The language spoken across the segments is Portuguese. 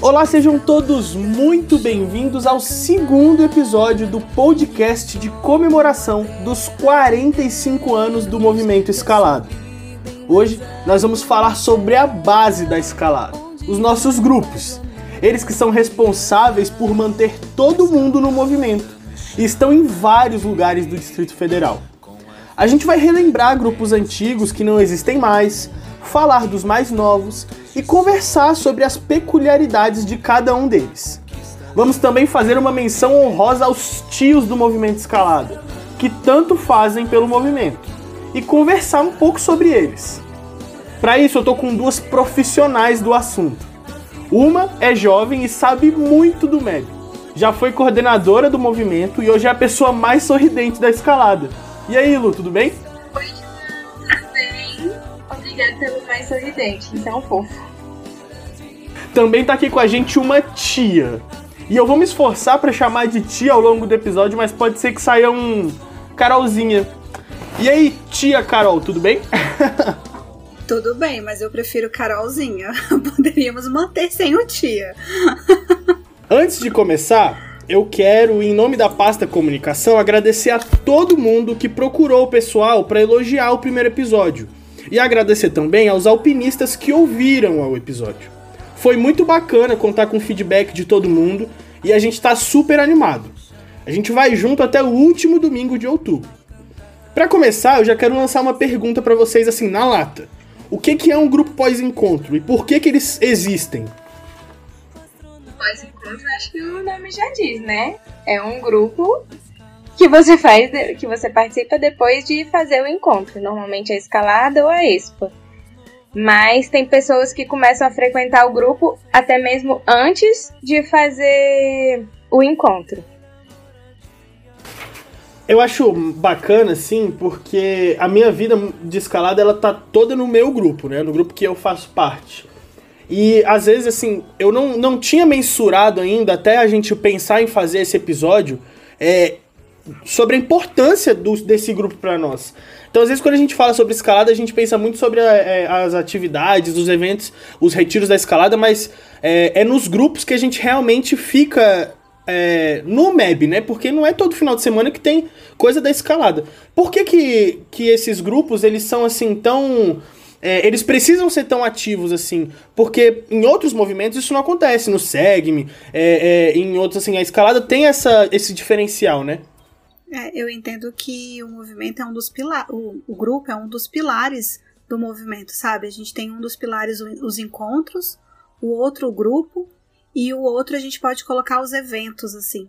Olá, sejam todos muito bem-vindos ao segundo episódio do podcast de comemoração dos 45 anos do movimento escalado. Hoje nós vamos falar sobre a base da escalada, os nossos grupos. Eles que são responsáveis por manter todo mundo no movimento e estão em vários lugares do Distrito Federal. A gente vai relembrar grupos antigos que não existem mais, falar dos mais novos e conversar sobre as peculiaridades de cada um deles. Vamos também fazer uma menção honrosa aos tios do movimento escalada, que tanto fazem pelo movimento, e conversar um pouco sobre eles. Para isso, eu tô com duas profissionais do assunto. Uma é jovem e sabe muito do médio. Já foi coordenadora do movimento e hoje é a pessoa mais sorridente da escalada. E aí, Lu, tudo bem? obrigada pelo mais sorridente, então fofo. Também tá aqui com a gente uma tia. E eu vou me esforçar para chamar de tia ao longo do episódio, mas pode ser que saia um Carolzinha. E aí, tia Carol, tudo bem? Tudo bem, mas eu prefiro Carolzinha. Poderíamos manter sem o tia. Antes de começar, eu quero, em nome da pasta comunicação, agradecer a todo mundo que procurou o pessoal para elogiar o primeiro episódio. E agradecer também aos alpinistas que ouviram o episódio. Foi muito bacana contar com o feedback de todo mundo e a gente tá super animado. A gente vai junto até o último domingo de outubro. Para começar, eu já quero lançar uma pergunta para vocês assim na lata. O que, que é um grupo pós-encontro e por que, que eles existem? Pós-encontro, acho que o nome já diz, né? É um grupo que você faz, que você participa depois de fazer o encontro, normalmente a escalada ou a expo. Mas tem pessoas que começam a frequentar o grupo até mesmo antes de fazer o encontro. Eu acho bacana, assim, porque a minha vida de escalada, ela tá toda no meu grupo, né? No grupo que eu faço parte. E às vezes, assim, eu não, não tinha mensurado ainda, até a gente pensar em fazer esse episódio, é, sobre a importância do, desse grupo para nós. Então, às vezes, quando a gente fala sobre escalada, a gente pensa muito sobre a, é, as atividades, os eventos, os retiros da escalada, mas é, é nos grupos que a gente realmente fica é, no MEB, né? Porque não é todo final de semana que tem coisa da escalada. Por que, que, que esses grupos, eles são assim tão... É, eles precisam ser tão ativos assim, porque em outros movimentos isso não acontece, no SEGME, é, é, em outros assim, a escalada tem essa, esse diferencial, né? É, eu entendo que o movimento é um dos pilares, o, o, grupo é um dos pilares do movimento, sabe? A gente tem um dos pilares os encontros, o outro o grupo e o outro a gente pode colocar os eventos assim.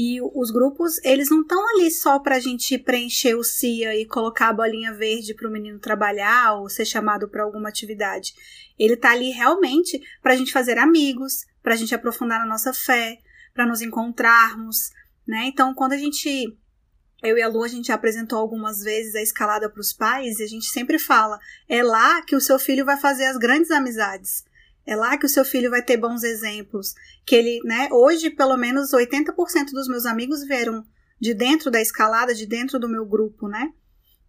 E os grupos, eles não estão ali só para a gente preencher o CIA e colocar a bolinha verde para o menino trabalhar ou ser chamado para alguma atividade. Ele está ali realmente para a gente fazer amigos, para a gente aprofundar na nossa fé, para nos encontrarmos, né? Então, quando a gente eu e a Lu, a gente apresentou algumas vezes a escalada para os pais e a gente sempre fala: é lá que o seu filho vai fazer as grandes amizades. É lá que o seu filho vai ter bons exemplos. Que ele, né, hoje, pelo menos 80% dos meus amigos vieram de dentro da escalada, de dentro do meu grupo, né?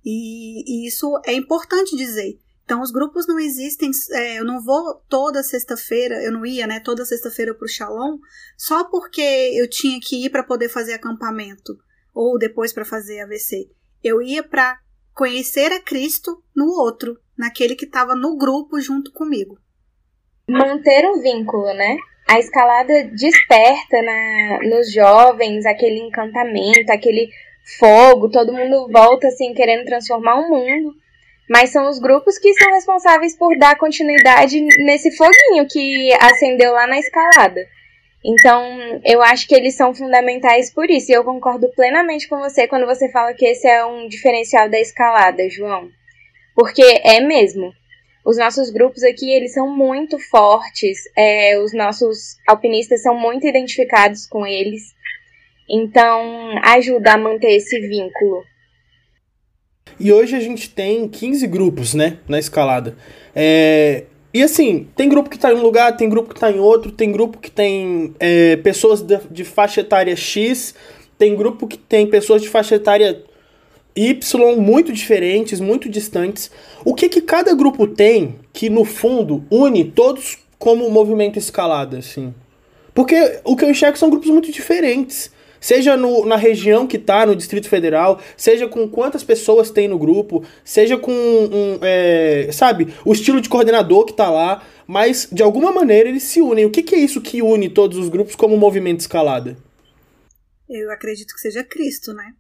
E, e isso é importante dizer. Então, os grupos não existem. É, eu não vou toda sexta-feira, eu não ia, né, toda sexta-feira para o Shalom, só porque eu tinha que ir para poder fazer acampamento ou depois para fazer AVC. Eu ia para conhecer a Cristo no outro, naquele que estava no grupo junto comigo. Manter um vínculo, né? A escalada desperta na, nos jovens aquele encantamento, aquele fogo, todo mundo volta assim querendo transformar o mundo. Mas são os grupos que são responsáveis por dar continuidade nesse foguinho que acendeu lá na escalada. Então, eu acho que eles são fundamentais por isso. E eu concordo plenamente com você quando você fala que esse é um diferencial da escalada, João. Porque é mesmo. Os nossos grupos aqui, eles são muito fortes. É, os nossos alpinistas são muito identificados com eles. Então, ajuda a manter esse vínculo. E hoje a gente tem 15 grupos, né, na escalada. É, e assim, tem grupo que tá em um lugar, tem grupo que tá em outro, tem grupo que tem é, pessoas de, de, faixa etária X, tem grupo que tem pessoas de faixa etária Y muito diferentes, muito distantes. O que que cada grupo tem que no fundo une todos como movimento escalada, assim? Porque o que eu enxergo são grupos muito diferentes. Seja no, na região que tá, no Distrito Federal, seja com quantas pessoas tem no grupo, seja com, um, é, sabe, o estilo de coordenador que tá lá, mas de alguma maneira eles se unem. O que, que é isso que une todos os grupos como movimento escalada? Eu acredito que seja Cristo, né?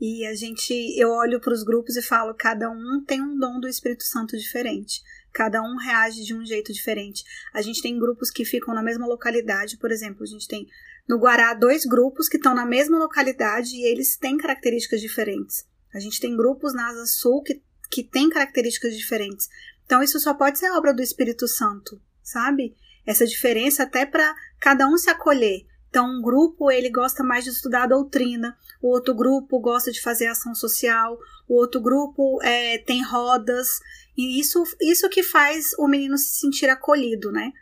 E a gente, eu olho para os grupos e falo, cada um tem um dom do Espírito Santo diferente. Cada um reage de um jeito diferente. A gente tem grupos que ficam na mesma localidade, por exemplo, a gente tem no Guará dois grupos que estão na mesma localidade e eles têm características diferentes. A gente tem grupos na Asa Sul que, que têm características diferentes. Então isso só pode ser obra do Espírito Santo, sabe? Essa diferença até para cada um se acolher. Então, um grupo ele gosta mais de estudar a doutrina, o outro grupo gosta de fazer ação social, o outro grupo é, tem rodas, e isso, isso que faz o menino se sentir acolhido, né?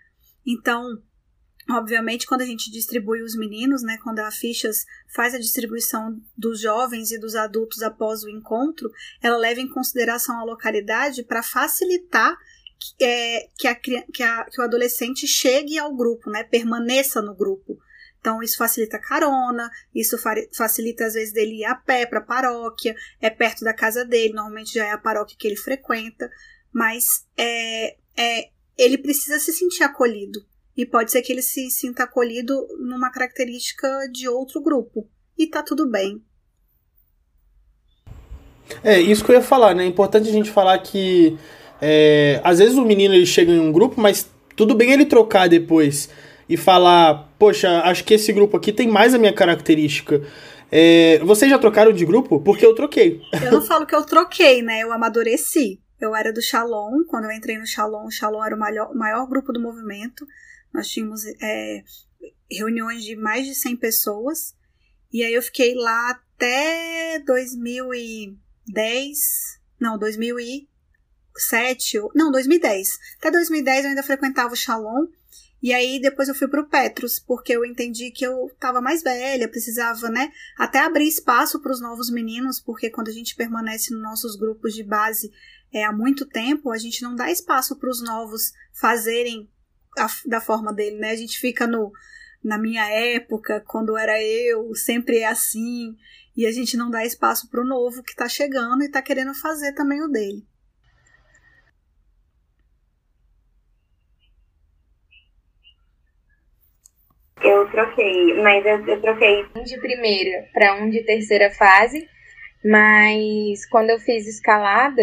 Então, obviamente, quando a gente distribui os meninos, né, quando a Fichas faz a distribuição dos jovens e dos adultos após o encontro, ela leva em consideração a localidade para facilitar que, é, que, a, que, a, que o adolescente chegue ao grupo, né, permaneça no grupo. Então, isso facilita a carona, isso facilita, às vezes, dele ir a pé para a paróquia, é perto da casa dele, normalmente já é a paróquia que ele frequenta, mas é, é, ele precisa se sentir acolhido. E pode ser que ele se sinta acolhido numa característica de outro grupo. E tá tudo bem. É, isso que eu ia falar, né? É importante a gente falar que é, às vezes o menino ele chega em um grupo, mas tudo bem ele trocar depois e falar, poxa, acho que esse grupo aqui tem mais a minha característica. É, vocês já trocaram de grupo? Porque eu troquei. Eu não falo que eu troquei, né? Eu amadureci. Eu era do Shalom, quando eu entrei no Shalom, o Shalom era o maior, maior grupo do movimento. Nós tínhamos é, reuniões de mais de 100 pessoas. E aí eu fiquei lá até 2010, não, 2007, não, 2010. Até 2010 eu ainda frequentava o Shalom. E aí depois eu fui pro Petros, porque eu entendi que eu tava mais velha, precisava, né, até abrir espaço para os novos meninos, porque quando a gente permanece nos nossos grupos de base é, há muito tempo, a gente não dá espaço para os novos fazerem a, da forma dele, né? A gente fica no na minha época, quando era eu, sempre é assim, e a gente não dá espaço para o novo que está chegando e está querendo fazer também o dele. Eu troquei, mas eu, eu troquei um de primeira para um de terceira fase, mas quando eu fiz escalada,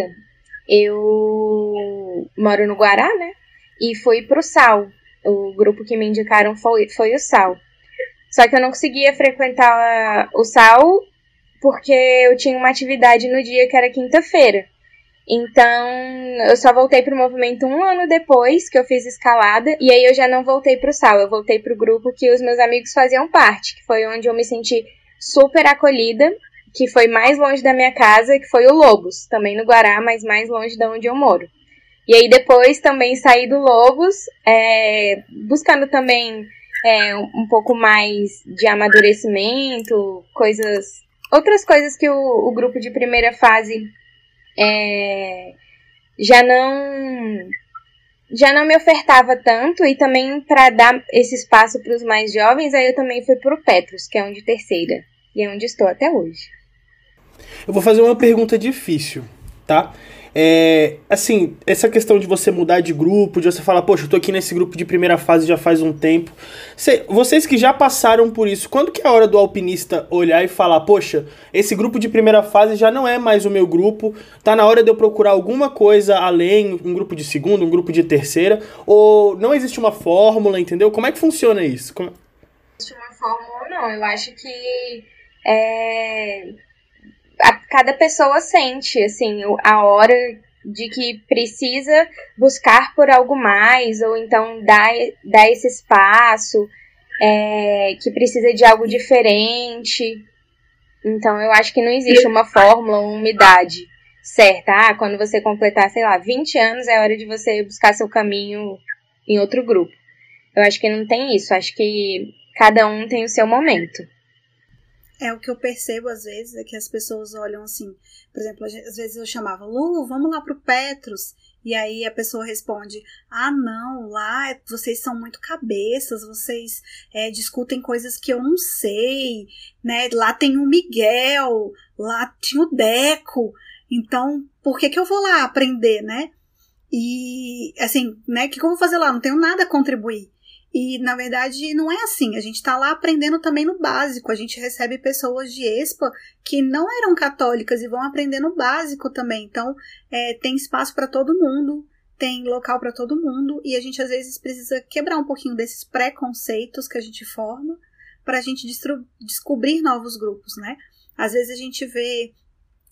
eu moro no Guará, né? E fui pro Sal. O grupo que me indicaram foi, foi o Sal. Só que eu não conseguia frequentar o Sal porque eu tinha uma atividade no dia que era quinta-feira. Então, eu só voltei pro movimento um ano depois que eu fiz escalada, e aí eu já não voltei pro sal, eu voltei pro grupo que os meus amigos faziam parte, que foi onde eu me senti super acolhida, que foi mais longe da minha casa, que foi o Lobos, também no Guará, mas mais longe de onde eu moro. E aí depois também saí do Lobos, é, buscando também é, um pouco mais de amadurecimento, coisas, outras coisas que o, o grupo de primeira fase é, já não já não me ofertava tanto e também para dar esse espaço para os mais jovens, aí eu também fui para o Petros, que é onde terceira e é onde estou até hoje. Eu vou fazer uma pergunta difícil, tá? É, assim, essa questão de você mudar de grupo, de você falar, poxa, eu tô aqui nesse grupo de primeira fase já faz um tempo. Cê, vocês que já passaram por isso, quando que é a hora do alpinista olhar e falar, poxa, esse grupo de primeira fase já não é mais o meu grupo, tá na hora de eu procurar alguma coisa além, um grupo de segunda, um grupo de terceira, ou não existe uma fórmula, entendeu? Como é que funciona isso? Como... Não existe uma fórmula, não. Eu acho que é cada pessoa sente, assim, a hora de que precisa buscar por algo mais, ou então dar, dar esse espaço, é, que precisa de algo diferente. Então, eu acho que não existe uma fórmula, uma idade certa. Ah, quando você completar, sei lá, 20 anos, é hora de você buscar seu caminho em outro grupo. Eu acho que não tem isso. Acho que cada um tem o seu momento. É o que eu percebo às vezes, é que as pessoas olham assim, por exemplo, às vezes eu chamava, Lu, vamos lá pro Petros. E aí a pessoa responde: Ah, não, lá vocês são muito cabeças, vocês é, discutem coisas que eu não sei, né? Lá tem o Miguel, lá tinha o Deco, então por que, que eu vou lá aprender, né? E assim, né? O que, que eu vou fazer lá? Não tenho nada a contribuir. E na verdade não é assim. A gente está lá aprendendo também no básico. A gente recebe pessoas de ESPA que não eram católicas e vão aprender no básico também. Então é, tem espaço para todo mundo, tem local para todo mundo e a gente às vezes precisa quebrar um pouquinho desses preconceitos que a gente forma para a gente descobrir novos grupos, né? Às vezes a gente vê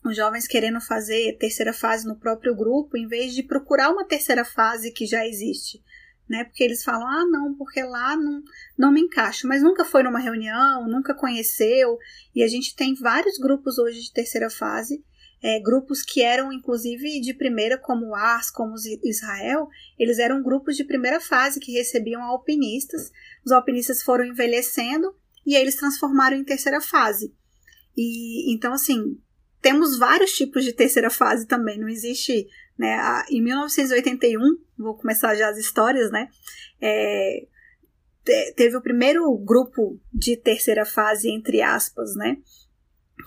os jovens querendo fazer terceira fase no próprio grupo, em vez de procurar uma terceira fase que já existe né? Porque eles falam, ah, não, porque lá não, não me encaixo. Mas nunca foi numa reunião, nunca conheceu. E a gente tem vários grupos hoje de terceira fase, é, grupos que eram inclusive de primeira, como o Ars, como Israel, eles eram grupos de primeira fase que recebiam alpinistas. Os alpinistas foram envelhecendo e aí eles transformaram em terceira fase. E então, assim, temos vários tipos de terceira fase também. Não existe né? Em 1981, vou começar já as histórias, né? É, teve o primeiro grupo de terceira fase, entre aspas, né?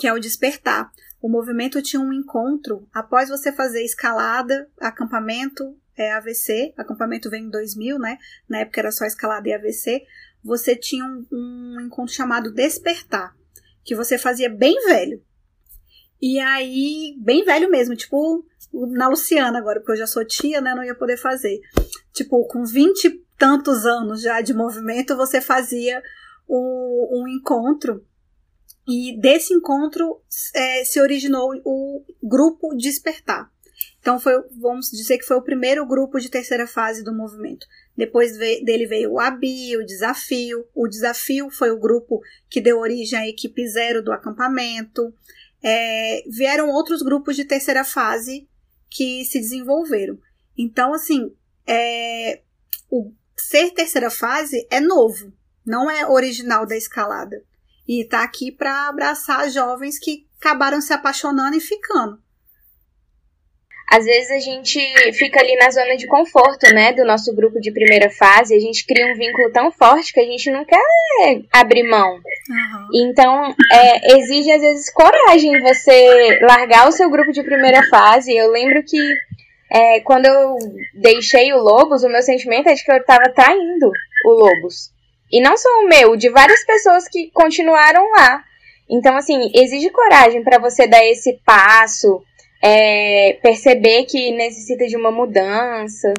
Que é o despertar. O movimento tinha um encontro após você fazer escalada, acampamento, é, AVC. Acampamento vem em 2000, né? Na época era só escalada e AVC. Você tinha um, um encontro chamado despertar, que você fazia bem velho. E aí, bem velho mesmo, tipo na Luciana agora, porque eu já sou tia, né? Não ia poder fazer. Tipo, com vinte e tantos anos já de movimento, você fazia um, um encontro. E desse encontro é, se originou o grupo Despertar. Então, foi, vamos dizer que foi o primeiro grupo de terceira fase do movimento. Depois dele veio o ABI, o Desafio. O Desafio foi o grupo que deu origem à equipe zero do acampamento. É, vieram outros grupos de terceira fase que se desenvolveram. Então, assim, é, o ser terceira fase é novo, não é original da escalada. E tá aqui para abraçar jovens que acabaram se apaixonando e ficando. Às vezes a gente fica ali na zona de conforto, né, do nosso grupo de primeira fase, a gente cria um vínculo tão forte que a gente não quer abrir mão. Uhum. Então, é, exige às vezes coragem você largar o seu grupo de primeira fase. Eu lembro que é, quando eu deixei o Lobos, o meu sentimento é de que eu estava traindo o Lobos. E não só o meu, de várias pessoas que continuaram lá. Então, assim, exige coragem para você dar esse passo é, perceber que necessita de uma mudança.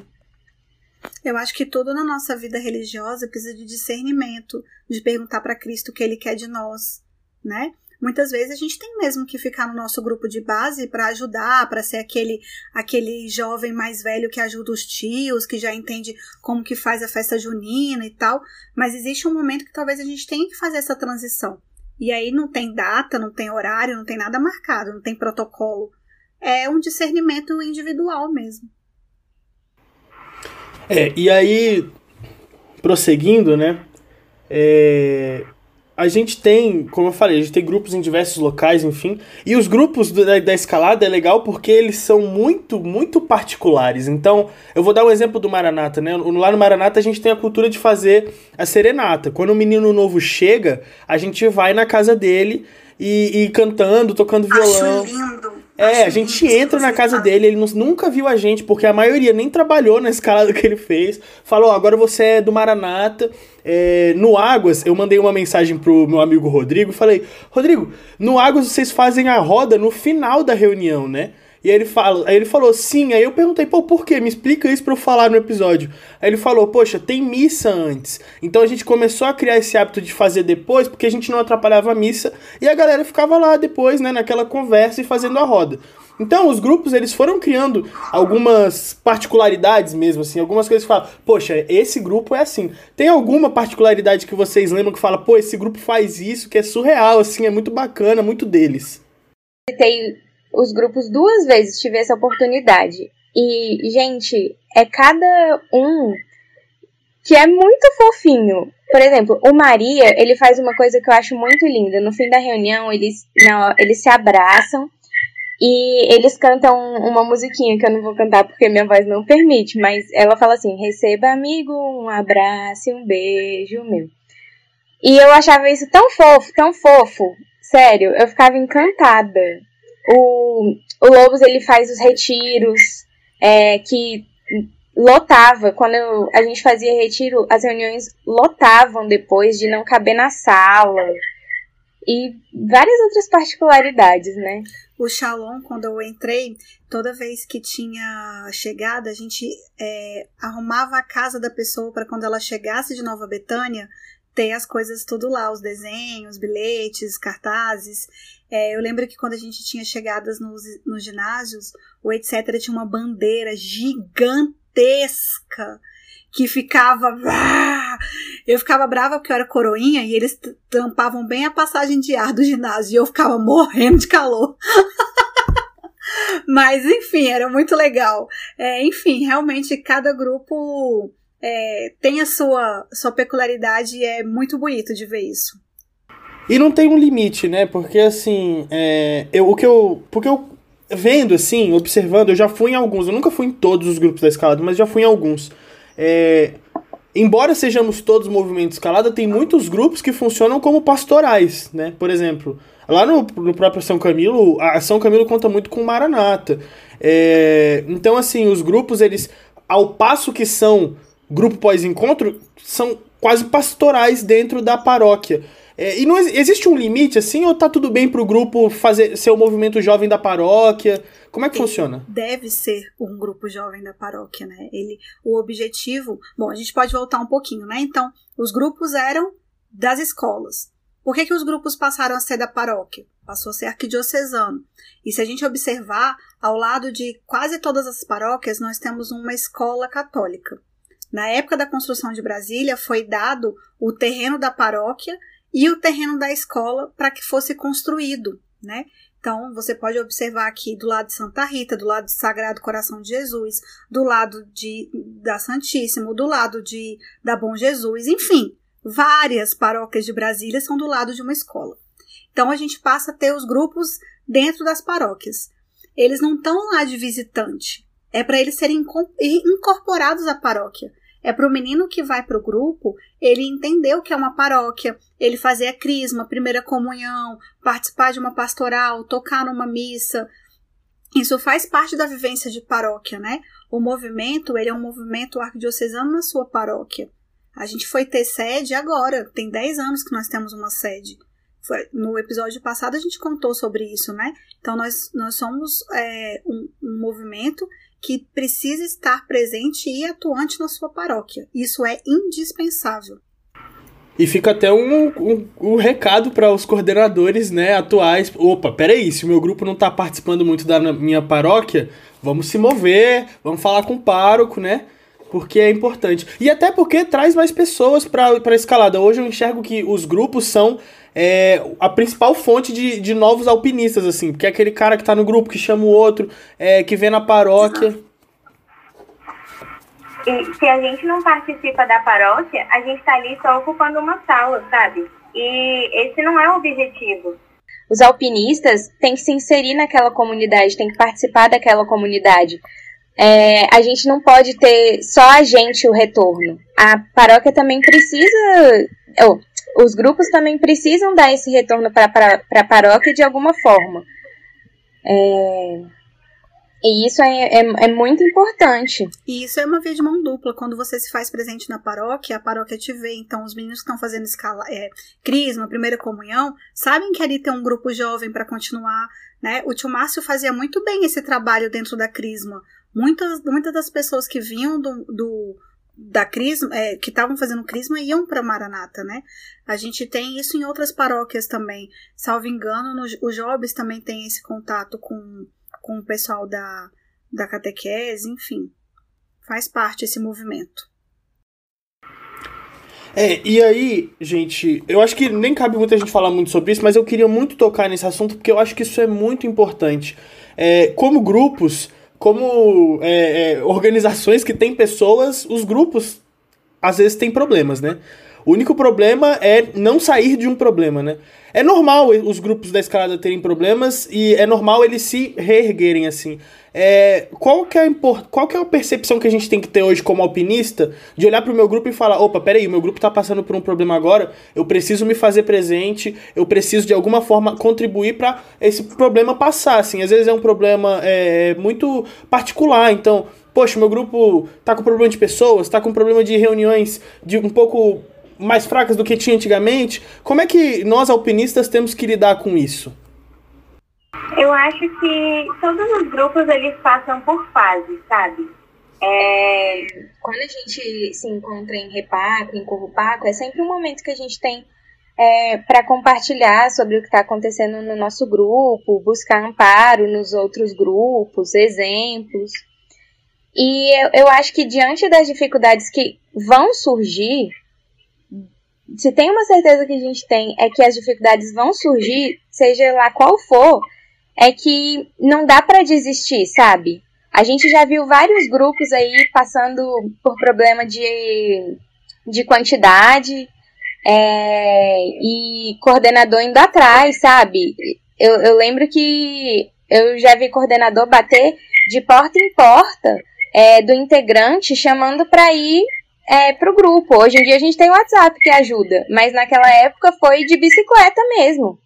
Eu acho que tudo na nossa vida religiosa precisa de discernimento, de perguntar para Cristo o que ele quer de nós, né? Muitas vezes a gente tem mesmo que ficar no nosso grupo de base para ajudar, para ser aquele aquele jovem mais velho que ajuda os tios, que já entende como que faz a festa junina e tal, mas existe um momento que talvez a gente tenha que fazer essa transição. E aí não tem data, não tem horário, não tem nada marcado, não tem protocolo é um discernimento individual mesmo. É, e aí, prosseguindo, né? É, a gente tem, como eu falei, a gente tem grupos em diversos locais, enfim. E os grupos da, da, escalada é legal porque eles são muito, muito particulares. Então, eu vou dar um exemplo do Maranata, né? Lá no Maranata a gente tem a cultura de fazer a serenata. Quando o menino novo chega, a gente vai na casa dele e, e cantando, tocando violão. Acho lindo. É, a gente entra na casa dele, ele nunca viu a gente, porque a maioria nem trabalhou na escalada que ele fez. Falou, agora você é do Maranata. É, no Águas, eu mandei uma mensagem pro meu amigo Rodrigo, falei, Rodrigo, no Águas vocês fazem a roda no final da reunião, né? E aí ele, fala, aí ele falou, sim. Aí eu perguntei, pô, por quê? Me explica isso pra eu falar no episódio. Aí ele falou, poxa, tem missa antes. Então a gente começou a criar esse hábito de fazer depois, porque a gente não atrapalhava a missa. E a galera ficava lá depois, né, naquela conversa e fazendo a roda. Então, os grupos, eles foram criando algumas particularidades mesmo, assim, algumas coisas que falam, poxa, esse grupo é assim. Tem alguma particularidade que vocês lembram que fala, pô, esse grupo faz isso, que é surreal, assim, é muito bacana, muito deles. Tem os grupos duas vezes, tive essa oportunidade. E, gente, é cada um que é muito fofinho. Por exemplo, o Maria, ele faz uma coisa que eu acho muito linda. No fim da reunião, eles, não, eles se abraçam E eles cantam uma musiquinha que eu não vou cantar porque minha voz não permite, mas ela fala assim: receba amigo, um abraço e um beijo meu. E eu achava isso tão fofo, tão fofo. Sério, eu ficava encantada. O, o Lobos ele faz os retiros é, que lotava. Quando eu, a gente fazia retiro, as reuniões lotavam depois de não caber na sala. E várias outras particularidades, né? O Shalom, quando eu entrei, toda vez que tinha chegada, a gente é, arrumava a casa da pessoa para quando ela chegasse de Nova Betânia, ter as coisas tudo lá, os desenhos, bilhetes, cartazes. É, eu lembro que quando a gente tinha chegadas nos, nos ginásios, o etc. tinha uma bandeira gigantesca que ficava. Eu ficava brava porque eu era coroinha e eles tampavam bem a passagem de ar do ginásio e eu ficava morrendo de calor. Mas enfim, era muito legal. É, enfim, realmente cada grupo é, tem a sua, sua peculiaridade e é muito bonito de ver isso. E não tem um limite, né? Porque assim, é, eu, o que eu. Porque eu vendo assim, observando, eu já fui em alguns, eu nunca fui em todos os grupos da escalada, mas já fui em alguns. É, embora sejamos todos movimento escalada, tem muitos grupos que funcionam como pastorais, né? Por exemplo, lá no, no próprio São Camilo, a São Camilo conta muito com Maranata. É, então, assim, os grupos, eles, ao passo que são grupo pós-encontro, são quase pastorais dentro da paróquia. É, e não existe um limite assim, ou tá tudo bem pro grupo fazer ser o movimento jovem da paróquia? Como é que Ele funciona? Deve ser um grupo jovem da paróquia, né? Ele, o objetivo. Bom, a gente pode voltar um pouquinho, né? Então, os grupos eram das escolas. Por que, que os grupos passaram a ser da paróquia? Passou a ser arquidiocesano. E se a gente observar, ao lado de quase todas as paróquias, nós temos uma escola católica. Na época da construção de Brasília, foi dado o terreno da paróquia e o terreno da escola para que fosse construído, né? Então, você pode observar aqui do lado de Santa Rita, do lado do Sagrado Coração de Jesus, do lado de, da Santíssimo, do lado de, da Bom Jesus, enfim, várias paróquias de Brasília são do lado de uma escola. Então, a gente passa a ter os grupos dentro das paróquias. Eles não estão lá de visitante, é para eles serem incorporados à paróquia. É para o menino que vai para o grupo ele entender o que é uma paróquia, ele fazer a crisma, primeira comunhão, participar de uma pastoral, tocar numa missa. Isso faz parte da vivência de paróquia, né? O movimento, ele é um movimento arquidiocesano na sua paróquia. A gente foi ter sede agora, tem 10 anos que nós temos uma sede. Foi, no episódio passado a gente contou sobre isso, né? Então nós, nós somos é, um, um movimento que precisa estar presente e atuante na sua paróquia. Isso é indispensável. E fica até um, um, um recado para os coordenadores né, atuais. Opa, peraí, se o meu grupo não está participando muito da minha paróquia, vamos se mover, vamos falar com o pároco, né? Porque é importante. E até porque traz mais pessoas para a escalada. Hoje eu enxergo que os grupos são é, a principal fonte de, de novos alpinistas, assim, porque é aquele cara que tá no grupo, que chama o outro, é, que vê na paróquia. E se a gente não participa da paróquia, a gente tá ali só ocupando uma sala, sabe? E esse não é o objetivo. Os alpinistas têm que se inserir naquela comunidade, têm que participar daquela comunidade. É, a gente não pode ter só a gente o retorno. A paróquia também precisa. Oh, os grupos também precisam dar esse retorno para a paróquia de alguma forma. É, e isso é, é, é, muito importante. E isso é uma via de mão dupla. Quando você se faz presente na paróquia, a paróquia te vê. Então, os meninos que estão fazendo escala, é, crisma, primeira comunhão, sabem que ali tem um grupo jovem para continuar. Né? O tio Márcio fazia muito bem esse trabalho dentro da crisma. Muitas, muitas das pessoas que vinham do, do da crisma, é, que estavam fazendo crisma iam para Maranata, né? A gente tem isso em outras paróquias também. Salvo engano, no, o Jobs também tem esse contato com, com o pessoal da, da catequese, enfim. Faz parte esse movimento. É, e aí, gente, eu acho que nem cabe muita gente falar muito sobre isso, mas eu queria muito tocar nesse assunto porque eu acho que isso é muito importante. É, como grupos, como é, é, organizações que têm pessoas, os grupos às vezes têm problemas, né? O único problema é não sair de um problema, né? É normal os grupos da escalada terem problemas e é normal eles se reerguerem assim. É, qual, que é a import... qual que é a percepção que a gente tem que ter hoje como alpinista de olhar para o meu grupo e falar: opa, peraí, o meu grupo está passando por um problema agora, eu preciso me fazer presente, eu preciso de alguma forma contribuir para esse problema passar. Assim, às vezes é um problema é, muito particular, então, poxa, meu grupo tá com problema de pessoas, tá com problema de reuniões de um pouco mais fracas do que tinha antigamente. Como é que nós alpinistas temos que lidar com isso? Eu acho que todos os grupos eles passam por fases, sabe? É, quando a gente se encontra em repaco, em currupaco, é sempre um momento que a gente tem é, para compartilhar sobre o que está acontecendo no nosso grupo, buscar amparo nos outros grupos, exemplos. E eu, eu acho que diante das dificuldades que vão surgir, se tem uma certeza que a gente tem é que as dificuldades vão surgir, seja lá qual for, é que não dá para desistir, sabe? A gente já viu vários grupos aí passando por problema de, de quantidade é, e coordenador indo atrás, sabe? Eu, eu lembro que eu já vi coordenador bater de porta em porta é, do integrante chamando para ir é, pro grupo. Hoje em dia a gente tem WhatsApp que ajuda, mas naquela época foi de bicicleta mesmo.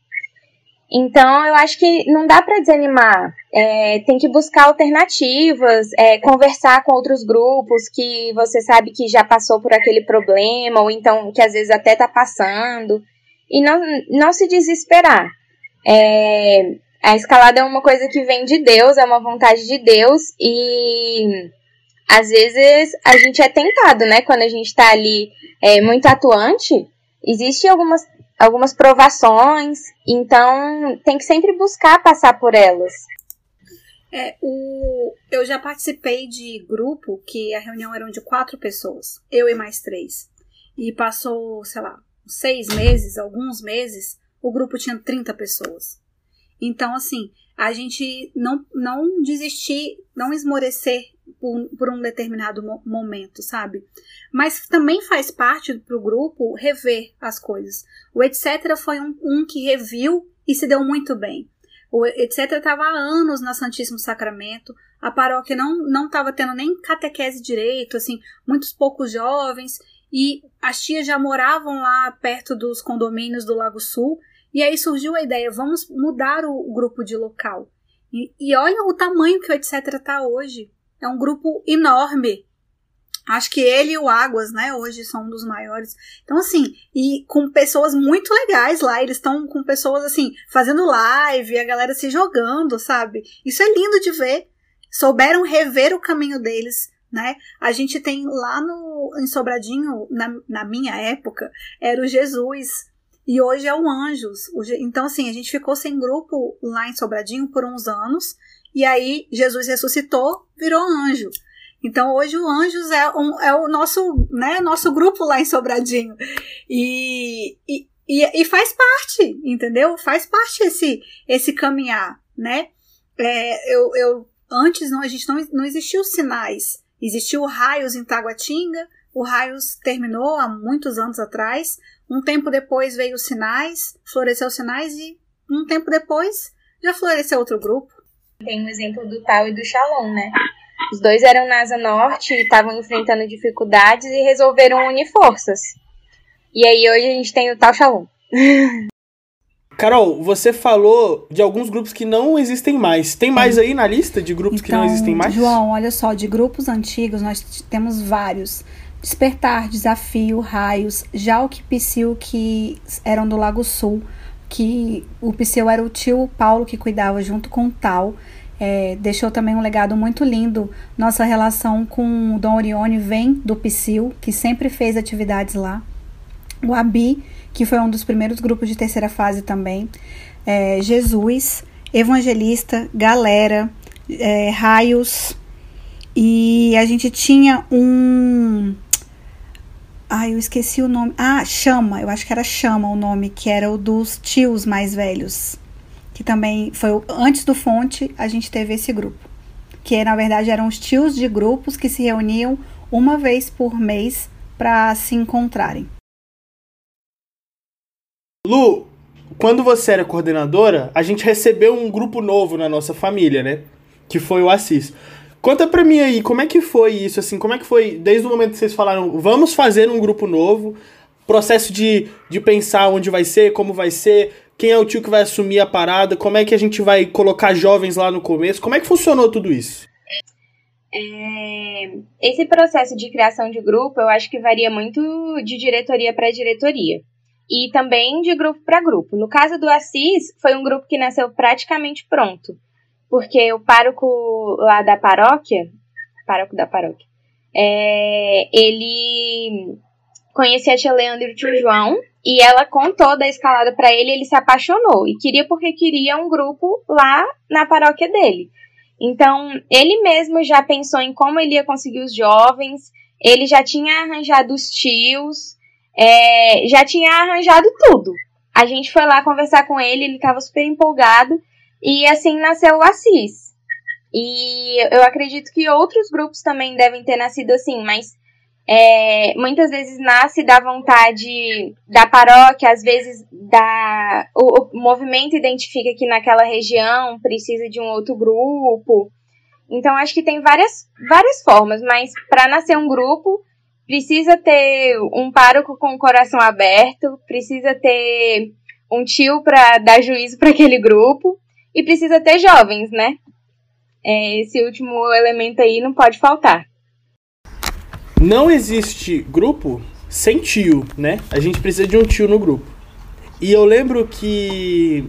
Então eu acho que não dá para desanimar. É, tem que buscar alternativas, é, conversar com outros grupos que você sabe que já passou por aquele problema, ou então que às vezes até tá passando. E não, não se desesperar. É, a escalada é uma coisa que vem de Deus, é uma vontade de Deus, e às vezes a gente é tentado, né? Quando a gente está ali é, muito atuante, existem algumas, algumas provações, então tem que sempre buscar passar por elas. É, o, eu já participei de grupo que a reunião era de quatro pessoas, eu e mais três. E passou, sei lá, seis meses, alguns meses, o grupo tinha 30 pessoas. Então, assim, a gente não, não desistir, não esmorecer por, por um determinado mo momento, sabe? Mas também faz parte para o grupo rever as coisas. O etc. foi um, um que reviu e se deu muito bem. O etc. estava há anos na Santíssimo Sacramento, a paróquia não estava tendo nem catequese direito, assim, muitos poucos jovens, e as tias já moravam lá perto dos condomínios do Lago Sul, e aí surgiu a ideia, vamos mudar o, grupo de local. E, e olha o tamanho que o etc. está hoje. É um grupo enorme. Acho que ele e o Águas, né, hoje são um dos maiores. Então, assim, e com pessoas muito legais lá. Eles estão com pessoas, assim, fazendo live, a galera se jogando, sabe? Isso é lindo de ver. Souberam rever o caminho deles, né? A gente tem lá no, em Sobradinho, na, na minha época, era o Jesus. E hoje é o Anjos. Então, assim, a gente ficou sem grupo lá em Sobradinho por uns anos. E aí Jesus ressuscitou, virou anjo. Então hoje o Anjos é, um, é o nosso, né, nosso grupo lá em Sobradinho. E, e, e, faz parte, entendeu? Faz parte esse, esse caminhar, né? É, eu, eu, antes não, a gente não, não existiu sinais. Existiu o Raios em Taguatinga, o Raios terminou há muitos anos atrás. Um tempo depois veio os sinais, floresceu os sinais e um tempo depois já floresceu outro grupo. Tem um exemplo do Tal e do Shalom, né? Os dois eram na Asa Norte e estavam enfrentando dificuldades e resolveram unir forças. E aí hoje a gente tem o Tal Shalom. Carol, você falou de alguns grupos que não existem mais. Tem mais aí na lista de grupos então, que não então, existem mais? João, olha só, de grupos antigos nós temos vários. Despertar, Desafio, Raios, Jalk e Psyu, que eram do Lago Sul que o Psyu era o tio Paulo que cuidava junto com o Tal. É, deixou também um legado muito lindo. Nossa relação com o Dom Orione vem do Psyu, que sempre fez atividades lá. O Abi, que foi um dos primeiros grupos de terceira fase também. É, Jesus, Evangelista, Galera, é, Raios. E a gente tinha um Ai, eu esqueci o nome. Ah, Chama, eu acho que era Chama o nome, que era o dos tios mais velhos. Que também foi antes do Fonte, a gente teve esse grupo. Que na verdade eram os tios de grupos que se reuniam uma vez por mês para se encontrarem. Lu, quando você era coordenadora, a gente recebeu um grupo novo na nossa família, né? Que foi o Assis. Conta pra mim aí, como é que foi isso, assim, como é que foi, desde o momento que vocês falaram, vamos fazer um grupo novo, processo de, de pensar onde vai ser, como vai ser, quem é o tio que vai assumir a parada, como é que a gente vai colocar jovens lá no começo, como é que funcionou tudo isso? É, esse processo de criação de grupo, eu acho que varia muito de diretoria para diretoria e também de grupo para grupo. No caso do Assis, foi um grupo que nasceu praticamente pronto porque o pároco lá da paróquia, pároco da paróquia, é, ele conhecia a tia Leandro e o tio João, e ela contou da escalada para ele, ele se apaixonou e queria porque queria um grupo lá na paróquia dele. Então, ele mesmo já pensou em como ele ia conseguir os jovens, ele já tinha arranjado os tios, é, já tinha arranjado tudo. A gente foi lá conversar com ele, ele estava super empolgado e assim nasceu o Assis. E eu acredito que outros grupos também devem ter nascido assim, mas é, muitas vezes nasce da vontade da paróquia, às vezes da, o, o, movimento identifica que naquela região precisa de um outro grupo. Então acho que tem várias, várias formas, mas para nascer um grupo precisa ter um pároco com o coração aberto, precisa ter um tio para dar juízo para aquele grupo e precisa ter jovens, né? É, esse último elemento aí não pode faltar. Não existe grupo sem tio, né? A gente precisa de um tio no grupo. E eu lembro que.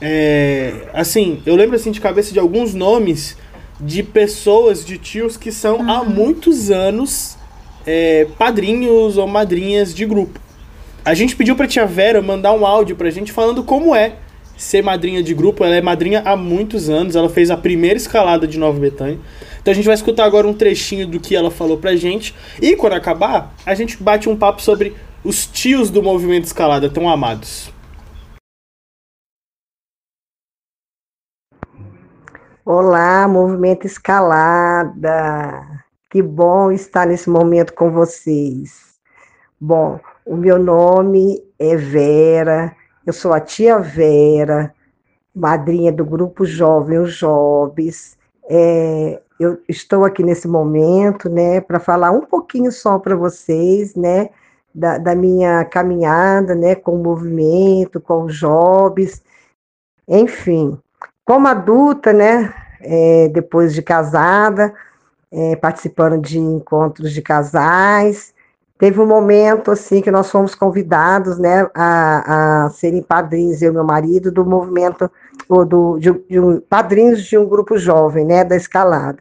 É, assim, eu lembro assim de cabeça de alguns nomes de pessoas, de tios que são uhum. há muitos anos é, padrinhos ou madrinhas de grupo. A gente pediu pra tia Vera mandar um áudio pra gente falando como é ser madrinha de grupo. Ela é madrinha há muitos anos. Ela fez a primeira escalada de Nova Betânia. Então a gente vai escutar agora um trechinho do que ela falou pra gente. E quando acabar, a gente bate um papo sobre os tios do movimento escalada tão amados. Olá, movimento escalada. Que bom estar nesse momento com vocês. Bom, o meu nome é Vera, eu sou a tia Vera, madrinha do grupo Jovem Os Jobs. É, eu estou aqui nesse momento, né, para falar um pouquinho só para vocês, né, da, da, minha caminhada, né, com o movimento, com os jobs, enfim. Como adulta, né, é, depois de casada, é, participando de encontros de casais, Teve um momento assim que nós fomos convidados, né, a, a serem padrinhos eu e meu marido do movimento ou do de, de um, padrinhos de um grupo jovem, né, da escalada.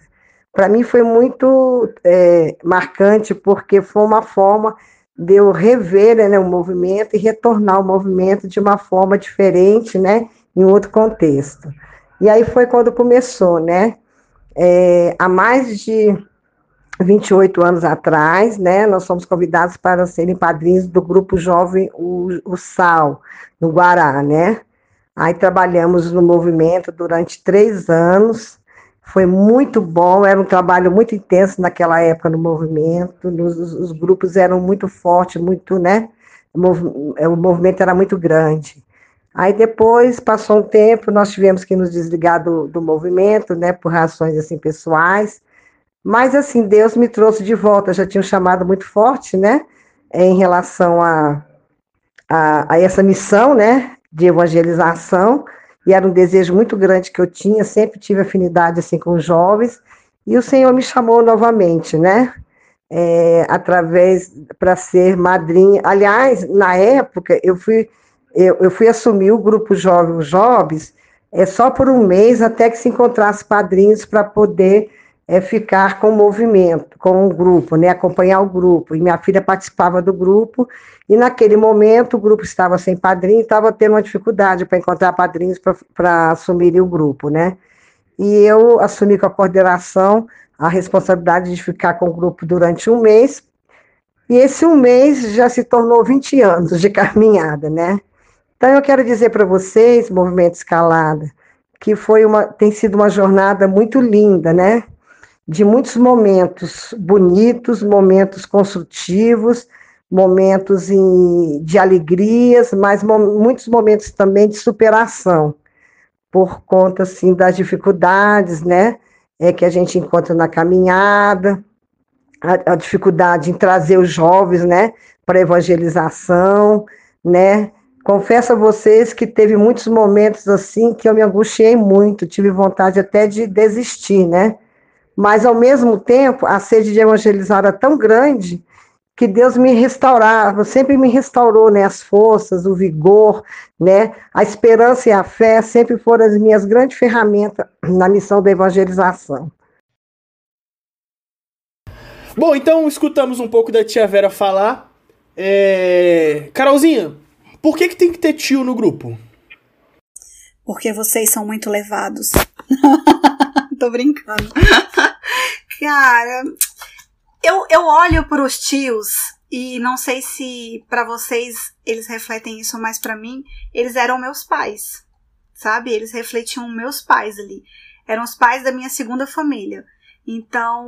Para mim foi muito é, marcante porque foi uma forma de eu rever né, o movimento e retornar ao movimento de uma forma diferente, né, em outro contexto. E aí foi quando começou, né? É, há mais de 28 anos atrás, né, nós fomos convidados para serem padrinhos do grupo jovem o, o Sal, no Guará, né? Aí trabalhamos no movimento durante três anos, foi muito bom, era um trabalho muito intenso naquela época no movimento, nos, os grupos eram muito fortes, muito, né? O, o movimento era muito grande. Aí depois, passou um tempo, nós tivemos que nos desligar do, do movimento, né, por razões assim pessoais, mas, assim, Deus me trouxe de volta, já tinha um chamado muito forte, né, em relação a, a, a essa missão, né, de evangelização, e era um desejo muito grande que eu tinha, sempre tive afinidade, assim, com os jovens, e o Senhor me chamou novamente, né, é, através, para ser madrinha. Aliás, na época, eu fui, eu, eu fui assumir o grupo Jovens Jovens, é só por um mês, até que se encontrasse padrinhos para poder é ficar com o movimento, com o grupo, né, acompanhar o grupo. E minha filha participava do grupo, e naquele momento o grupo estava sem padrinho, estava tendo uma dificuldade para encontrar padrinhos para assumirem o grupo, né. E eu assumi com a coordenação a responsabilidade de ficar com o grupo durante um mês, e esse um mês já se tornou 20 anos de caminhada, né. Então eu quero dizer para vocês, Movimento Escalada, que foi uma, tem sido uma jornada muito linda, né? De muitos momentos bonitos, momentos construtivos, momentos de alegrias, mas muitos momentos também de superação, por conta assim das dificuldades, né, é, que a gente encontra na caminhada, a, a dificuldade em trazer os jovens, né, para evangelização, né. Confesso a vocês que teve muitos momentos assim que eu me angustiei muito, tive vontade até de desistir, né? Mas ao mesmo tempo, a sede de evangelizar era tão grande que Deus me restaurava, sempre me restaurou, né, as forças, o vigor, né, a esperança e a fé sempre foram as minhas grandes ferramentas na missão da evangelização. Bom, então escutamos um pouco da tia Vera falar. É... Carolzinha, por que, que tem que ter tio no grupo? Porque vocês são muito levados. Tô brincando. Cara, eu, eu olho para os tios e não sei se para vocês eles refletem isso, mas para mim eles eram meus pais, sabe? Eles refletiam meus pais ali. Eram os pais da minha segunda família. Então,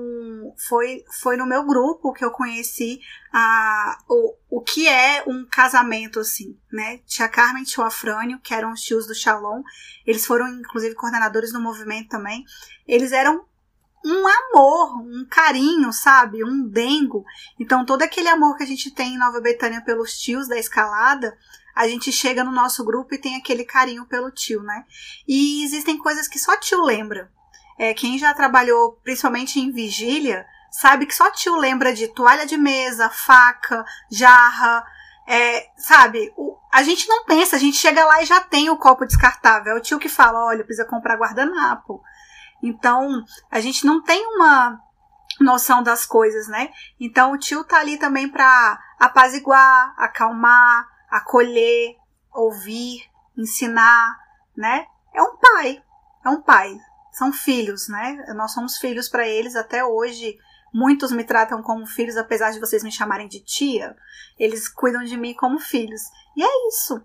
foi, foi no meu grupo que eu conheci a, o, o que é um casamento, assim, né? Tia Carmen e tio Afrânio, que eram os tios do Shalom, eles foram, inclusive, coordenadores do movimento também. Eles eram um amor, um carinho, sabe? Um dengo. Então, todo aquele amor que a gente tem em Nova Betânia pelos tios da escalada, a gente chega no nosso grupo e tem aquele carinho pelo tio, né? E existem coisas que só tio lembra. É, quem já trabalhou, principalmente em vigília, sabe que só tio lembra de toalha de mesa, faca, jarra, é, sabe? O, a gente não pensa, a gente chega lá e já tem o copo descartável. É o tio que fala, olha, precisa comprar guardanapo. Então, a gente não tem uma noção das coisas, né? Então, o tio tá ali também para apaziguar, acalmar, acolher, ouvir, ensinar, né? É um pai, é um pai. São filhos, né? Nós somos filhos para eles até hoje. Muitos me tratam como filhos, apesar de vocês me chamarem de tia. Eles cuidam de mim como filhos. E é isso.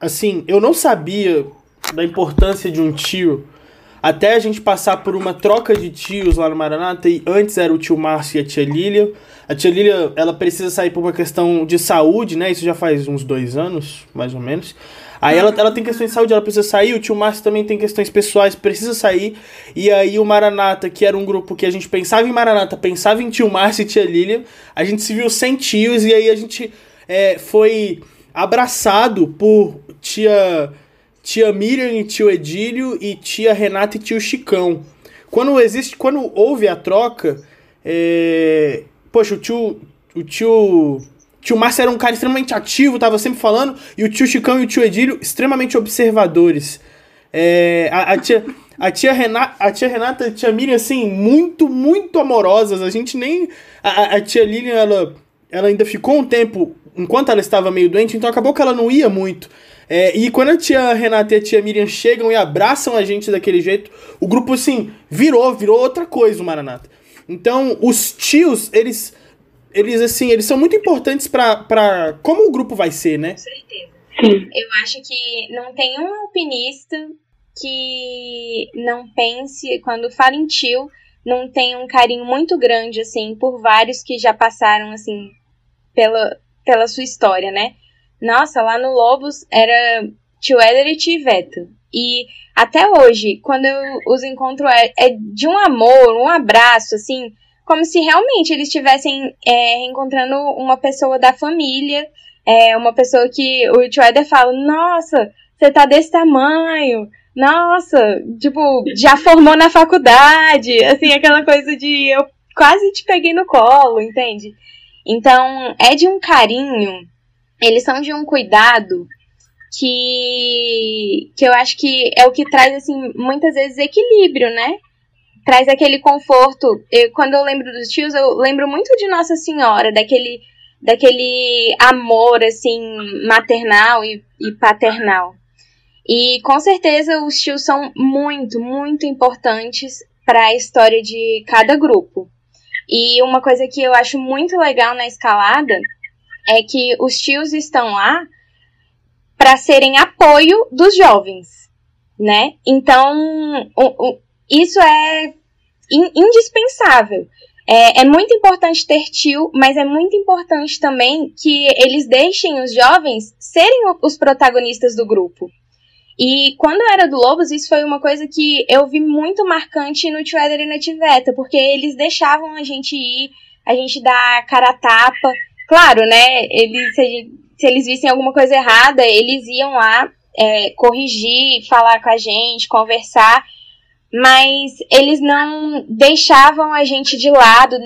Assim, eu não sabia da importância de um tio até a gente passar por uma troca de tios lá no Maranata, e antes era o tio Márcio e a tia Lília. A tia Lília, ela precisa sair por uma questão de saúde, né? Isso já faz uns dois anos, mais ou menos. Aí ela, ela tem questões de saúde, ela precisa sair. O tio Márcio também tem questões pessoais, precisa sair. E aí o Maranata, que era um grupo que a gente pensava em Maranata, pensava em tio Márcio e tia Lília, a gente se viu sem tios e aí a gente é, foi abraçado por tia tia Miriam e tio Edílio e tia Renata e tio Chicão. Quando existe, quando houve a troca, é... poxa, o tio, o tio, tio Márcio era um cara extremamente ativo, tava sempre falando, e o tio Chicão e o tio Edílio extremamente observadores. É... A, a, tia a tia Renata, a tia Renata a tia Miriam assim, muito, muito amorosas. A gente nem a, a tia Lilian, ela ela ainda ficou um tempo enquanto ela estava meio doente, então acabou que ela não ia muito. É, e quando a tia Renata e a tia Miriam chegam e abraçam a gente daquele jeito, o grupo, assim, virou, virou outra coisa o Maranata. Então, os tios, eles, eles assim, eles são muito importantes para como o grupo vai ser, né? Com certeza. Eu acho que não tem um alpinista que não pense, quando fala em tio, não tem um carinho muito grande, assim, por vários que já passaram, assim, pela, pela sua história, né? Nossa, lá no Lobos era tio Éder e tio. E até hoje, quando eu os encontro, é, é, de um amor, um abraço, assim, como se realmente eles estivessem é, encontrando uma pessoa da família, é, uma pessoa que o tio Éder fala, nossa, você tá desse tamanho, nossa, tipo, já formou na faculdade, assim, aquela coisa de eu quase te peguei no colo, entende? Então, é de um carinho eles são de um cuidado que, que eu acho que é o que traz, assim, muitas vezes equilíbrio, né? Traz aquele conforto. Eu, quando eu lembro dos tios, eu lembro muito de Nossa Senhora, daquele, daquele amor, assim, maternal e, e paternal. E com certeza os tios são muito, muito importantes para a história de cada grupo. E uma coisa que eu acho muito legal na escalada é que os tios estão lá para serem apoio dos jovens, né? Então, o, o, isso é in, indispensável. É, é, muito importante ter tio, mas é muito importante também que eles deixem os jovens serem os protagonistas do grupo. E quando eu era do Lobos, isso foi uma coisa que eu vi muito marcante no Tio e na Tiveta, porque eles deixavam a gente ir, a gente dar cara a tapa. Claro, né? Eles, se, se eles vissem alguma coisa errada, eles iam lá é, corrigir, falar com a gente, conversar mas eles não deixavam a gente de lado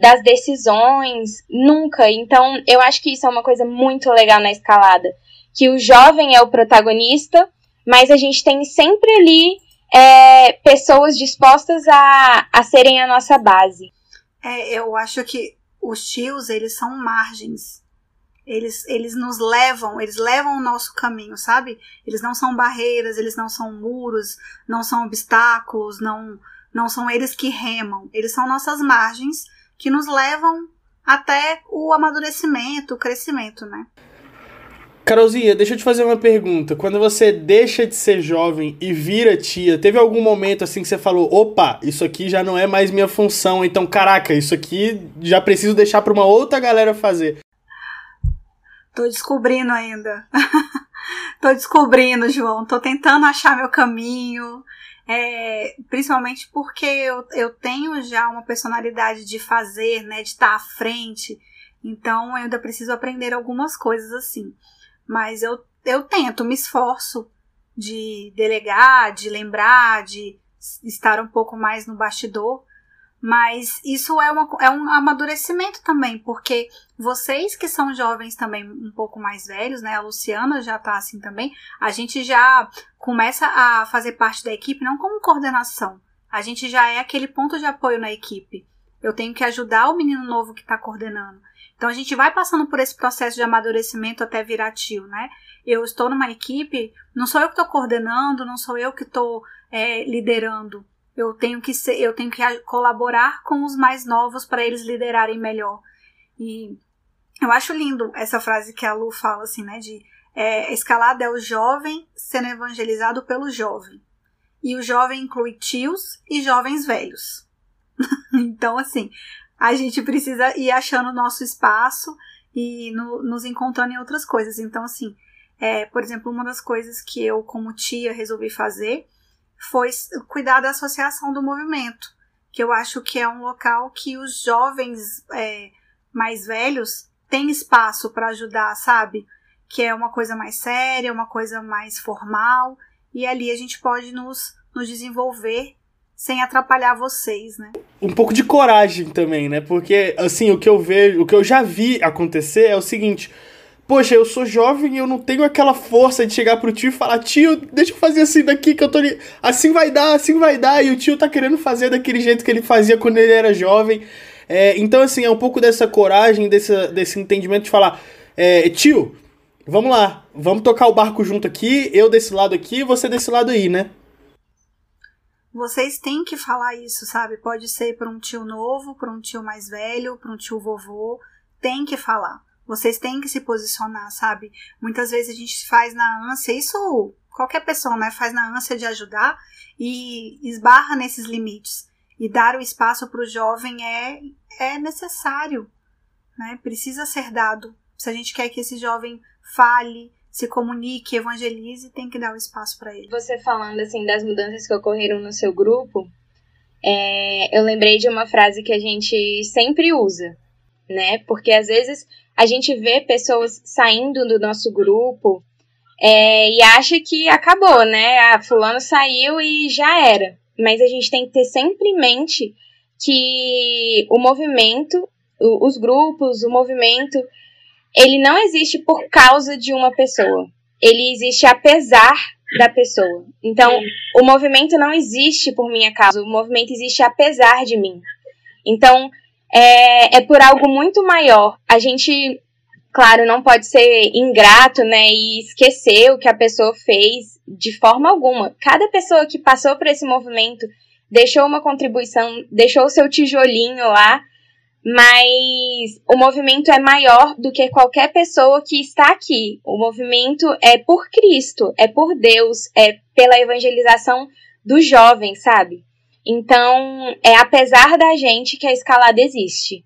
das decisões nunca. Então, eu acho que isso é uma coisa muito legal na escalada, que o jovem é o protagonista, mas a gente tem sempre ali é, pessoas dispostas a, a serem a nossa base. É, eu acho que os tios, eles são margens eles, eles nos levam, eles levam o nosso caminho, sabe? Eles não são barreiras, eles não são muros, não são obstáculos, não, não são eles que remam. Eles são nossas margens que nos levam até o amadurecimento, o crescimento, né? Carolzinha, deixa eu te fazer uma pergunta. Quando você deixa de ser jovem e vira tia, teve algum momento assim que você falou: opa, isso aqui já não é mais minha função, então caraca, isso aqui já preciso deixar para uma outra galera fazer. Tô descobrindo ainda. tô descobrindo, João. Tô tentando achar meu caminho. É, principalmente porque eu, eu tenho já uma personalidade de fazer, né? De estar à frente. Então eu ainda preciso aprender algumas coisas assim. Mas eu, eu tento, me esforço de delegar, de lembrar, de estar um pouco mais no bastidor mas isso é, uma, é um amadurecimento também, porque vocês que são jovens também um pouco mais velhos, né? A Luciana já tá assim também. A gente já começa a fazer parte da equipe não como coordenação. A gente já é aquele ponto de apoio na equipe. Eu tenho que ajudar o menino novo que está coordenando. Então a gente vai passando por esse processo de amadurecimento até virar tio, né? Eu estou numa equipe, não sou eu que estou coordenando, não sou eu que estou é, liderando eu tenho que ser, eu tenho que colaborar com os mais novos para eles liderarem melhor. E eu acho lindo essa frase que a Lu fala assim, né, de é, escalada é o jovem sendo evangelizado pelo jovem. E o jovem inclui tios e jovens velhos. então, assim, a gente precisa ir achando o nosso espaço e no, nos encontrando em outras coisas. Então, assim, é, por exemplo, uma das coisas que eu, como tia, resolvi fazer foi cuidar da associação do movimento, que eu acho que é um local que os jovens é, mais velhos têm espaço para ajudar, sabe? Que é uma coisa mais séria, uma coisa mais formal, e ali a gente pode nos, nos desenvolver sem atrapalhar vocês, né? Um pouco de coragem também, né? Porque assim, o que eu vejo, o que eu já vi acontecer é o seguinte, Poxa, eu sou jovem e eu não tenho aquela força de chegar pro tio e falar, tio, deixa eu fazer assim daqui que eu tô. Assim vai dar, assim vai dar. E o tio tá querendo fazer daquele jeito que ele fazia quando ele era jovem. É, então, assim, é um pouco dessa coragem, desse, desse entendimento de falar, é, tio, vamos lá, vamos tocar o barco junto aqui, eu desse lado aqui você desse lado aí, né? Vocês têm que falar isso, sabe? Pode ser para um tio novo, para um tio mais velho, para um tio vovô. Tem que falar vocês têm que se posicionar, sabe? Muitas vezes a gente faz na ânsia, isso qualquer pessoa, né? Faz na ânsia de ajudar e esbarra nesses limites. E dar o espaço para o jovem é, é necessário, né? Precisa ser dado. Se a gente quer que esse jovem fale, se comunique, evangelize, tem que dar o espaço para ele. Você falando assim das mudanças que ocorreram no seu grupo, é, eu lembrei de uma frase que a gente sempre usa, né? Porque às vezes a gente vê pessoas saindo do nosso grupo é, e acha que acabou, né? Ah, fulano saiu e já era. Mas a gente tem que ter sempre em mente que o movimento, os grupos, o movimento, ele não existe por causa de uma pessoa. Ele existe apesar da pessoa. Então, o movimento não existe por minha causa, o movimento existe apesar de mim. Então, é, é por algo muito maior. A gente, claro, não pode ser ingrato, né, e esquecer o que a pessoa fez de forma alguma. Cada pessoa que passou por esse movimento deixou uma contribuição, deixou o seu tijolinho lá, mas o movimento é maior do que qualquer pessoa que está aqui. O movimento é por Cristo, é por Deus, é pela evangelização dos jovens, sabe? Então, é apesar da gente que a escalada existe.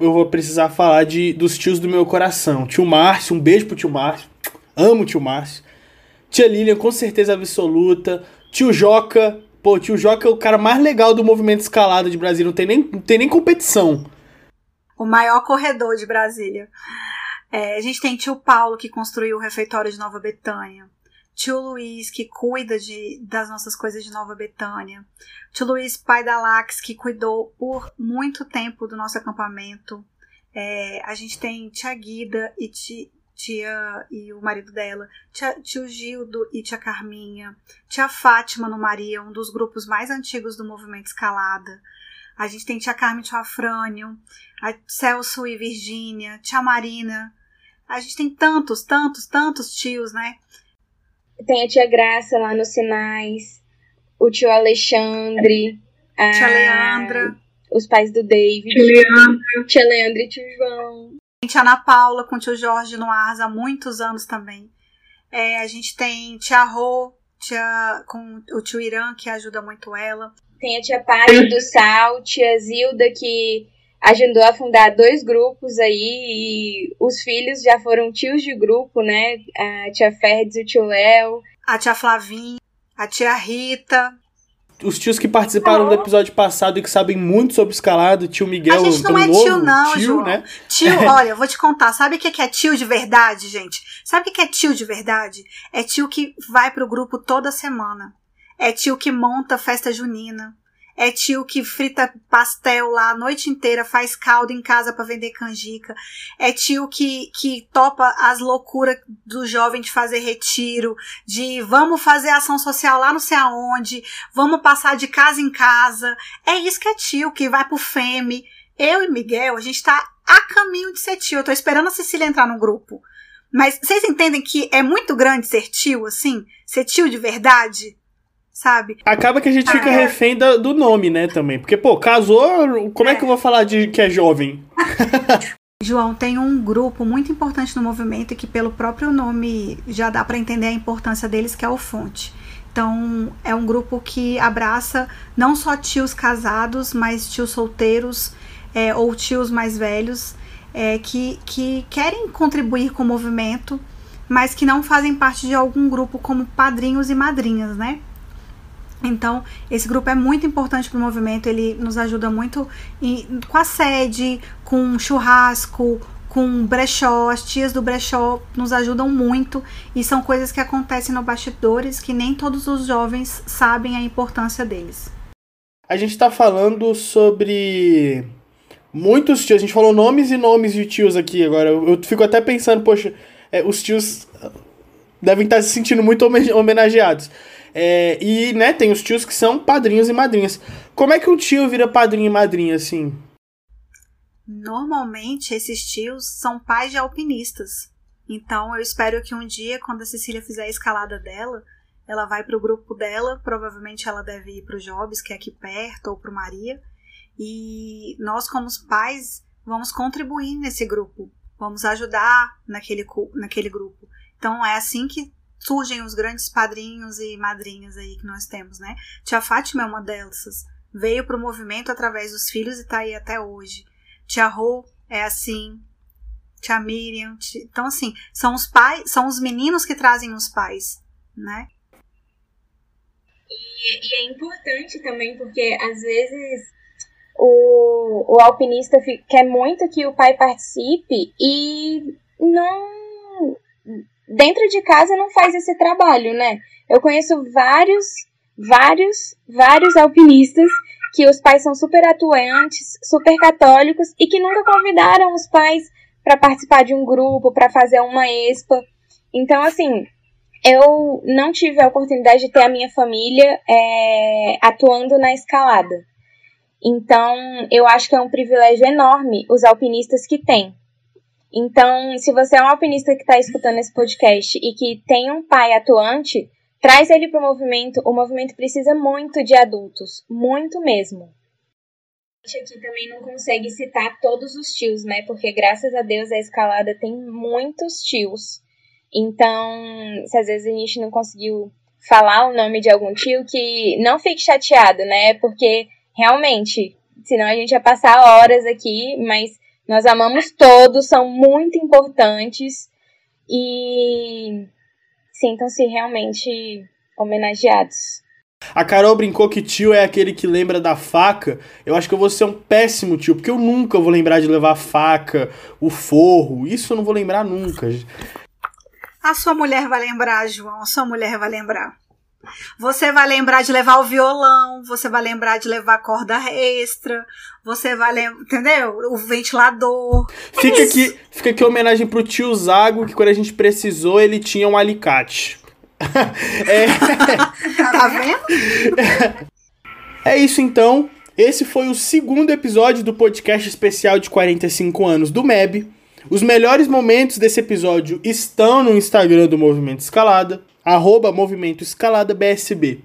Eu vou precisar falar de, dos tios do meu coração. Tio Márcio, um beijo pro tio Márcio. Amo tio Márcio. Tia Lilian, com certeza absoluta. Tio Joca. Pô, tio Joca é o cara mais legal do movimento escalado de Brasília. Não tem nem, não tem nem competição. O maior corredor de Brasília. É, a gente tem tio Paulo, que construiu o refeitório de Nova Betânia. Tio Luiz, que cuida de, das nossas coisas de Nova Betânia. Tio Luiz, pai da Lax, que cuidou por muito tempo do nosso acampamento. É, a gente tem tia Guida e tia, tia e o marido dela, tia, tio Gildo e tia Carminha, tia Fátima no Maria, um dos grupos mais antigos do movimento Escalada. A gente tem tia Carmen e tia Afrânio, a Celso e Virgínia, tia Marina. A gente tem tantos, tantos, tantos tios, né? Tem a tia Graça lá nos Sinais, o tio Alexandre, a tia Leandra, os pais do David, tia Leandra, tia Leandra e tio João. Tia Ana Paula com o tio Jorge no Ars há muitos anos também. É, a gente tem tia Rô, tia, com o tio Irã, que ajuda muito ela. Tem a tia Paty do Sal, tia Zilda, que ajudou a fundar dois grupos aí e os filhos já foram tios de grupo, né? A tia Ferdes e o tio Léo. A tia Flavinha, a tia Rita. Os tios que participaram do episódio passado e que sabem muito sobre escalado, tio Miguel. A gente não é novo, tio, não, tio, João. né? Tio, olha, eu vou te contar. Sabe o que é tio de verdade, gente? Sabe o que é tio de verdade? É tio que vai pro grupo toda semana. É tio que monta festa junina. É tio que frita pastel lá a noite inteira, faz caldo em casa para vender canjica. É tio que, que topa as loucuras do jovem de fazer retiro, de vamos fazer ação social lá não sei aonde, vamos passar de casa em casa. É isso que é tio, que vai pro FEME. Eu e Miguel, a gente tá a caminho de ser tio. Eu tô esperando a Cecília entrar no grupo. Mas vocês entendem que é muito grande ser tio, assim? Ser tio de verdade? Sabe? Acaba que a gente fica Ah, é. refém da- do nome, né, também. Porque, pô, casou, como é, É. que eu vou falar de que é jovem? João, tem um grupo muito importante no movimento e que pelo próprio nome já dá para entender a importância deles, que é o Fonte. Então, é um grupo que abraça não só tios casados, mas tios solteiros é, ou tios mais velhos é, que, que querem contribuir com o movimento, mas que não fazem parte de algum grupo como padrinhos e madrinhas, né? Então, esse grupo é muito importante para o movimento, ele nos ajuda muito em- com a sede, com churrasco, com brechó. As tias do brechó nos ajudam muito e são coisas que acontecem no bastidores que nem todos os jovens sabem a importância deles. A gente tá falando sobre muitos tios. A gente falou nomes e nomes de tios aqui agora. Eu, eu fico até pensando, poxa, é, os tios devem estar se sentindo muito homen- homenageados. É, e, né, tem os tios que são padrinhos e madrinhas. Como é que um tio vira padrinho e madrinha, assim? Normalmente, esses tios são pais de alpinistas. Então, eu espero que um dia, quando a Cecília fizer a escalada dela, ela vai para o grupo dela. Provavelmente ela deve ir para o Jobs, que é aqui perto, ou para o Maria. E nós, como os pais, vamos contribuir nesse grupo. Vamos ajudar naquele, naquele grupo. Então, é assim que surgem os grandes padrinhos e madrinhas aí que nós temos, né? Tia Fátima é uma dessas. Veio para o movimento através dos filhos e está aí até hoje. Tia Rô é assim. Tia Miriam. ti- Então, assim, são os pais, são os meninos que trazem os pais, né? E, e é importante também porque às vezes o, o alpinista quer muito que o pai participe e não. Dentro de casa não faz esse trabalho, né? Eu conheço vários, vários, vários alpinistas que os pais são super atuantes, super católicos e que nunca convidaram os pais para participar de um grupo, para fazer uma expa. Então, assim, eu não tive a oportunidade de ter a minha família é, atuando na escalada. Então, eu acho que é um privilégio enorme os alpinistas que têm. Então, se você é um alpinista que está escutando esse podcast e que tem um pai atuante, traz ele para o movimento. O movimento precisa muito de adultos, muito mesmo. A gente aqui também não consegue citar todos os tios, né? Porque graças a Deus a escalada tem muitos tios. Então, se às vezes a gente não conseguiu falar o nome de algum tio, que não fique chateado, né? Porque realmente, senão a gente ia passar horas aqui, mas nós amamos todos, são muito importantes e sintam-se realmente homenageados. A Carol brincou que tio é aquele que lembra da faca. Eu acho que eu vou ser um péssimo tio, porque eu nunca vou lembrar de levar a faca, o forro. Isso eu não vou lembrar nunca. A sua mulher vai lembrar, João. A sua mulher vai lembrar. Você vai lembrar de levar o violão, você vai lembrar de levar corda extra, você vai lembrar, entendeu? O ventilador. Fica aqui, fica aqui homenagem pro tio Zago, que quando a gente precisou, ele tinha um alicate. é... tá vendo? É isso então. Esse foi o segundo episódio do podcast especial de 45 anos do MEB. Os melhores momentos desse episódio estão no Instagram do Movimento Escalada, arroba Movimento Escalada BSB.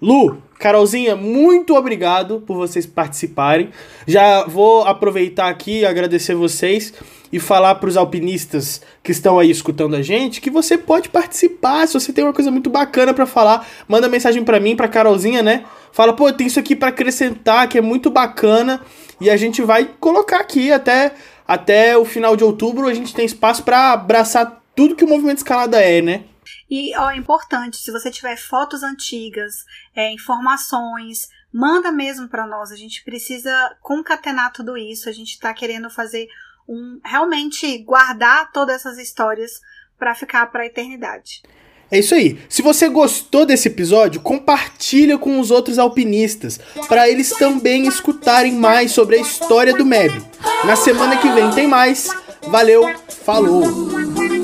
Lu, Carolzinha, muito obrigado por vocês participarem. Já vou aproveitar aqui e agradecer vocês e falar para os alpinistas que estão aí escutando a gente que você pode participar. Se você tem uma coisa muito bacana para falar, manda mensagem para mim, para Carolzinha, né? Fala, pô, tem isso aqui para acrescentar que é muito bacana e a gente vai colocar aqui até até o final de outubro. A gente tem espaço para abraçar tudo que o movimento escalada é, né? E ó, é importante, se você tiver fotos antigas, é, informações, manda mesmo para nós. A gente precisa concatenar tudo isso. A gente está querendo fazer um realmente guardar todas essas histórias para ficar para a eternidade. É isso aí. Se você gostou desse episódio, compartilha com os outros alpinistas, para eles também escutarem mais sobre a história do MEB. Na semana que vem tem mais. Valeu, falou!